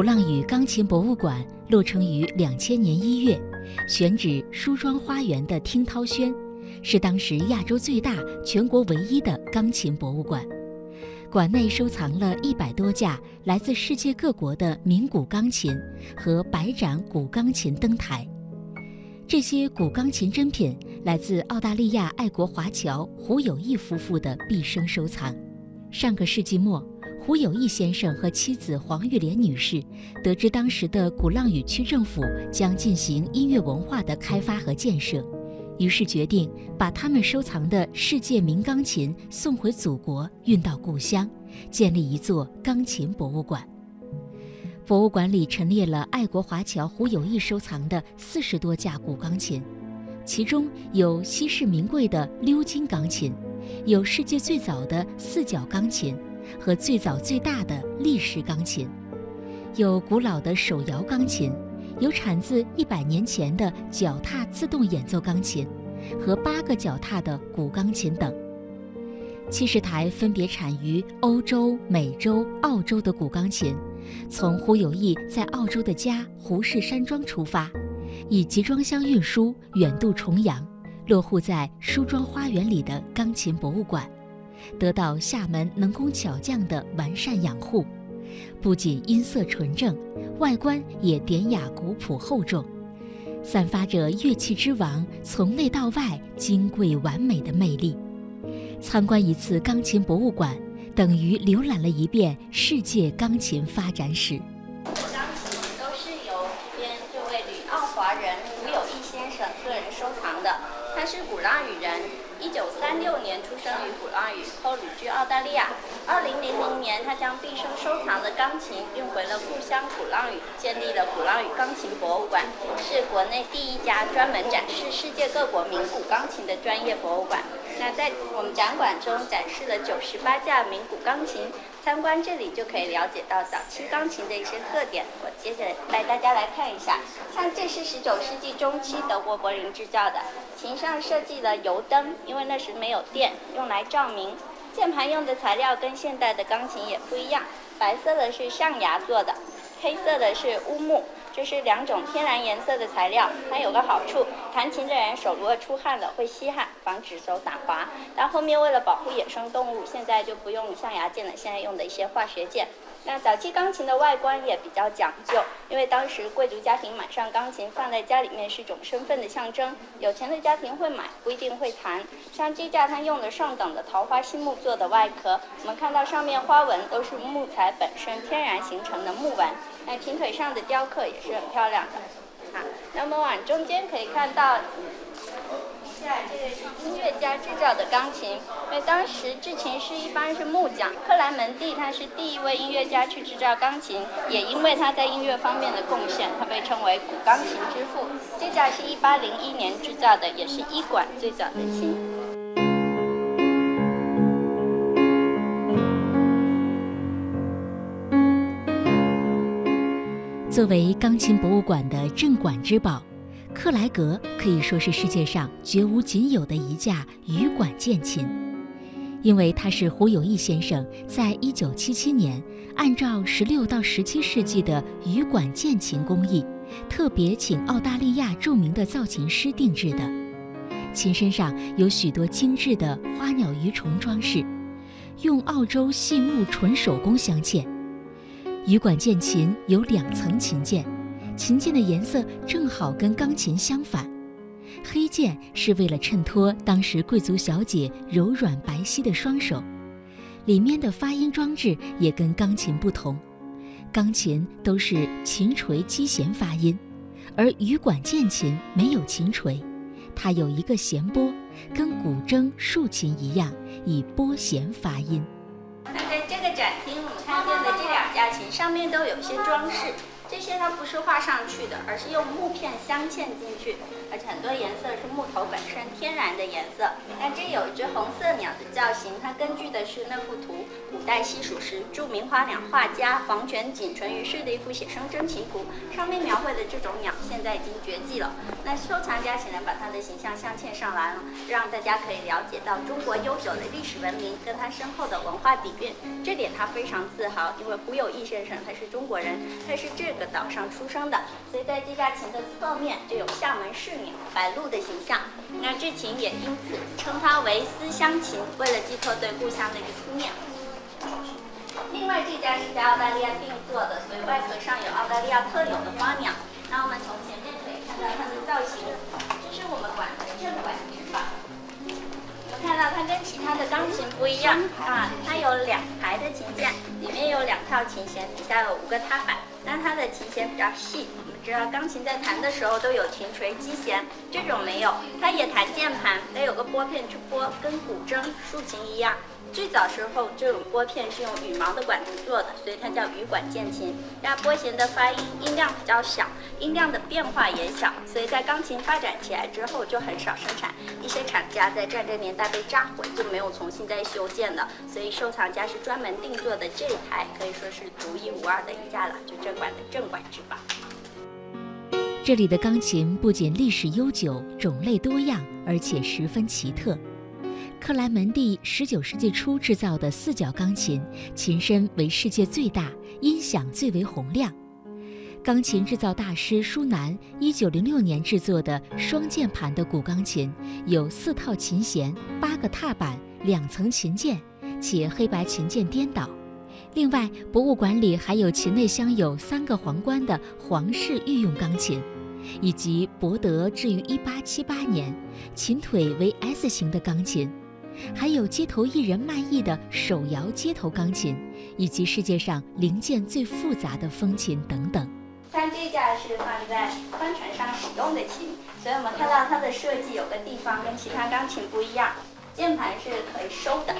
鼓浪屿钢琴博物馆落成于两千年一月，选址梳妆花园的听涛轩，是当时亚洲最大、全国唯一的钢琴博物馆。馆内收藏了一百多架来自世界各国的名古钢琴和百盏古钢琴灯台。这些古钢琴珍品来自澳大利亚爱国华侨胡友义夫妇的毕生收藏。上个世纪末，胡友义先生和妻子黄玉莲女士得知当时的鼓浪屿区政府将进行音乐文化的开发和建设。于是决定把他们收藏的世界名钢琴送回祖国，运到故乡，建立一座钢琴博物馆。博物馆里陈列了爱国华侨胡友义收藏的四十多架古钢琴，其中有稀世名贵的鎏金钢琴，有世界最早的四角钢琴和最早最大的立式钢琴，有古老的手摇钢琴。有产自一百年前的脚踏自动演奏钢琴，和八个脚踏的古钢琴等。七十台分别产于欧洲、美洲、澳洲的古钢琴，从胡友义在澳洲的家胡氏山庄出发，以集装箱运输远渡重洋，落户在梳妆花园里的钢琴博物馆，得到厦门能工巧匠的完善养护。不仅音色纯正，外观也典雅古朴厚重，散发着乐器之王从内到外金贵完美的魅力。参观一次钢琴博物馆，等于浏览了一遍世界钢琴发展史。钢琴都是由这边这位旅澳华人胡友义先生个人收藏的，他是鼓浪屿人。一九三六年出生于鼓浪屿，后旅居澳大利亚。二零零零年，他将毕生收藏的钢琴运回了故乡鼓浪屿，建立了鼓浪屿钢琴博物馆，是国内第一家专门展示世界各国名古钢琴的专业博物馆。那在我们展馆中展示了九十八架名古钢琴，参观这里就可以了解到早期钢琴的一些特点。我接着带大家来看一下，像这是十九世纪中期德国柏林制造的，琴上设计了油灯，因为那时没有电，用来照明。键盘用的材料跟现代的钢琴也不一样，白色的是象牙做的，黑色的是乌木。这是两种天然颜色的材料，它有个好处，弹琴的人手如果出汗了会吸汗，防止手打滑。但后面为了保护野生动物，现在就不用象牙键了，现在用的一些化学键。那早期钢琴的外观也比较讲究，因为当时贵族家庭买上钢琴放在家里面是一种身份的象征，有钱的家庭会买，不一定会弹。像这架它用的上等的桃花心木做的外壳，我们看到上面花纹都是木材本身天然形成的木纹。那琴腿上的雕刻也是很漂亮的。好，那么往中间可以看到，这个是音乐家制造的钢琴。因为当时制琴师一般是木匠，克莱门蒂他是第一位音乐家去制造钢琴，也因为他在音乐方面的贡献，他被称为古钢琴之父。这架是一八零一年制造的，也是伊馆最早的琴。作为钢琴博物馆的镇馆之宝，克莱格可以说是世界上绝无仅有的一架羽管键琴，因为它是胡友义先生在一九七七年按照十六到十七世纪的羽管键琴工艺，特别请澳大利亚著名的造琴师定制的。琴身上有许多精致的花鸟鱼虫装饰，用澳洲细木纯手工镶嵌。羽管键琴有两层琴键，琴键的颜色正好跟钢琴相反。黑键是为了衬托当时贵族小姐柔软白皙的双手，里面的发音装置也跟钢琴不同。钢琴都是琴锤击弦发音，而羽管键琴没有琴锤，它有一个弦拨，跟古筝、竖琴一样，以拨弦发音。那在这个展厅，我们看见的这两架琴上面都有一些装饰，这些它不是画上去的，而是用木片镶嵌进去，而且很多颜色是木头本身天然的颜色。那这有一只红色鸟的造型，它根据的是那幅图，古代西蜀时著名花鸟画家黄权景淳于世的一幅写生真奇图，上面描绘的这种鸟现在已经绝迹了。那收藏家显然把它的形象镶嵌上来了，让大家可以了解到中国悠久的历史文明跟它深厚的文化底蕴。这点他非常自豪，因为胡有义先生他是中国人，他是这个岛上出生的，所以在这架琴的侧面就有厦门市鸟白鹭的形象。那这琴也因此称它为思乡琴，为了寄托对故乡的一个思念。另外这架是在澳大利亚定做的，所以外壳上有澳大利亚特有的花鸟。那我们从前面可以看到它的造型，这是我们管的正管制法。看到它跟其他的钢琴不一样啊，它有两排的琴键，里面有两套琴弦，底下有五个踏板。但它的琴弦比较细，我们知道钢琴在弹的时候都有琴锤击弦，这种没有，它也弹键盘，得有个拨片去拨，跟古筝、竖琴一样。最早时候，这种拨片是用羽毛的管子做的，所以它叫羽管键琴。那拨弦的发音音量比较小，音量的变化也小，所以在钢琴发展起来之后就很少生产。一些厂家在战争年代被炸毁，就没有重新再修建了。所以收藏家是专门定做的这一台，可以说是独一无二的一架了，就正管的正管之宝。这里的钢琴不仅历史悠久、种类多样，而且十分奇特。克莱门蒂19世纪初制造的四角钢琴，琴身为世界最大，音响最为洪亮。钢琴制造大师舒南1906年制作的双键盘的古钢琴，有四套琴弦、八个踏板、两层琴键，且黑白琴键颠倒。另外，博物馆里还有琴内镶有三个皇冠的皇室御用钢琴。以及博德置于1878年，琴腿为 S 型的钢琴，还有街头艺人卖艺的手摇街头钢琴，以及世界上零件最复杂的风琴等等。像这架是放在帆船上使用的琴，所以我们看到它的设计有个地方跟其他钢琴不一样，键盘是可以收的，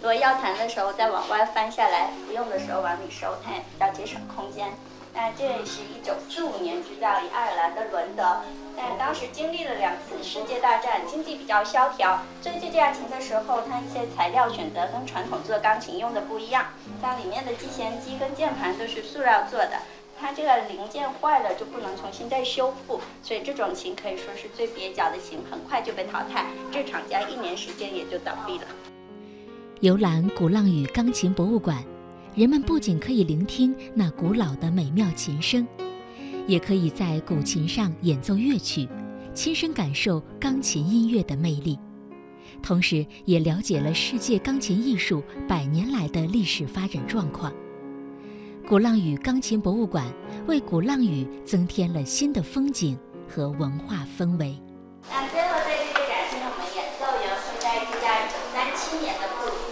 如果要弹的时候再往外翻下来，不用的时候往里收，它也比较节省空间。那这是一九四五年制造于爱尔兰的伦德，但当时经历了两次世界大战，经济比较萧条，所以这架琴的时候，它一些材料选择跟传统做钢琴用的不一样，像里面的击弦机跟键盘都是塑料做的，它这个零件坏了就不能重新再修复，所以这种琴可以说是最蹩脚的琴，很快就被淘汰，这厂家一年时间也就倒闭了。游览鼓浪屿钢琴博物馆。人们不仅可以聆听那古老的美妙琴声，也可以在古琴上演奏乐曲，亲身感受钢琴音乐的魅力，同时也了解了世界钢琴艺术百年来的历史发展状况。鼓浪屿钢琴博物馆为鼓浪屿增添了新的风景和文化氛围。那最后在这里感谢，我们演奏的是在这家一九三七年的布鲁。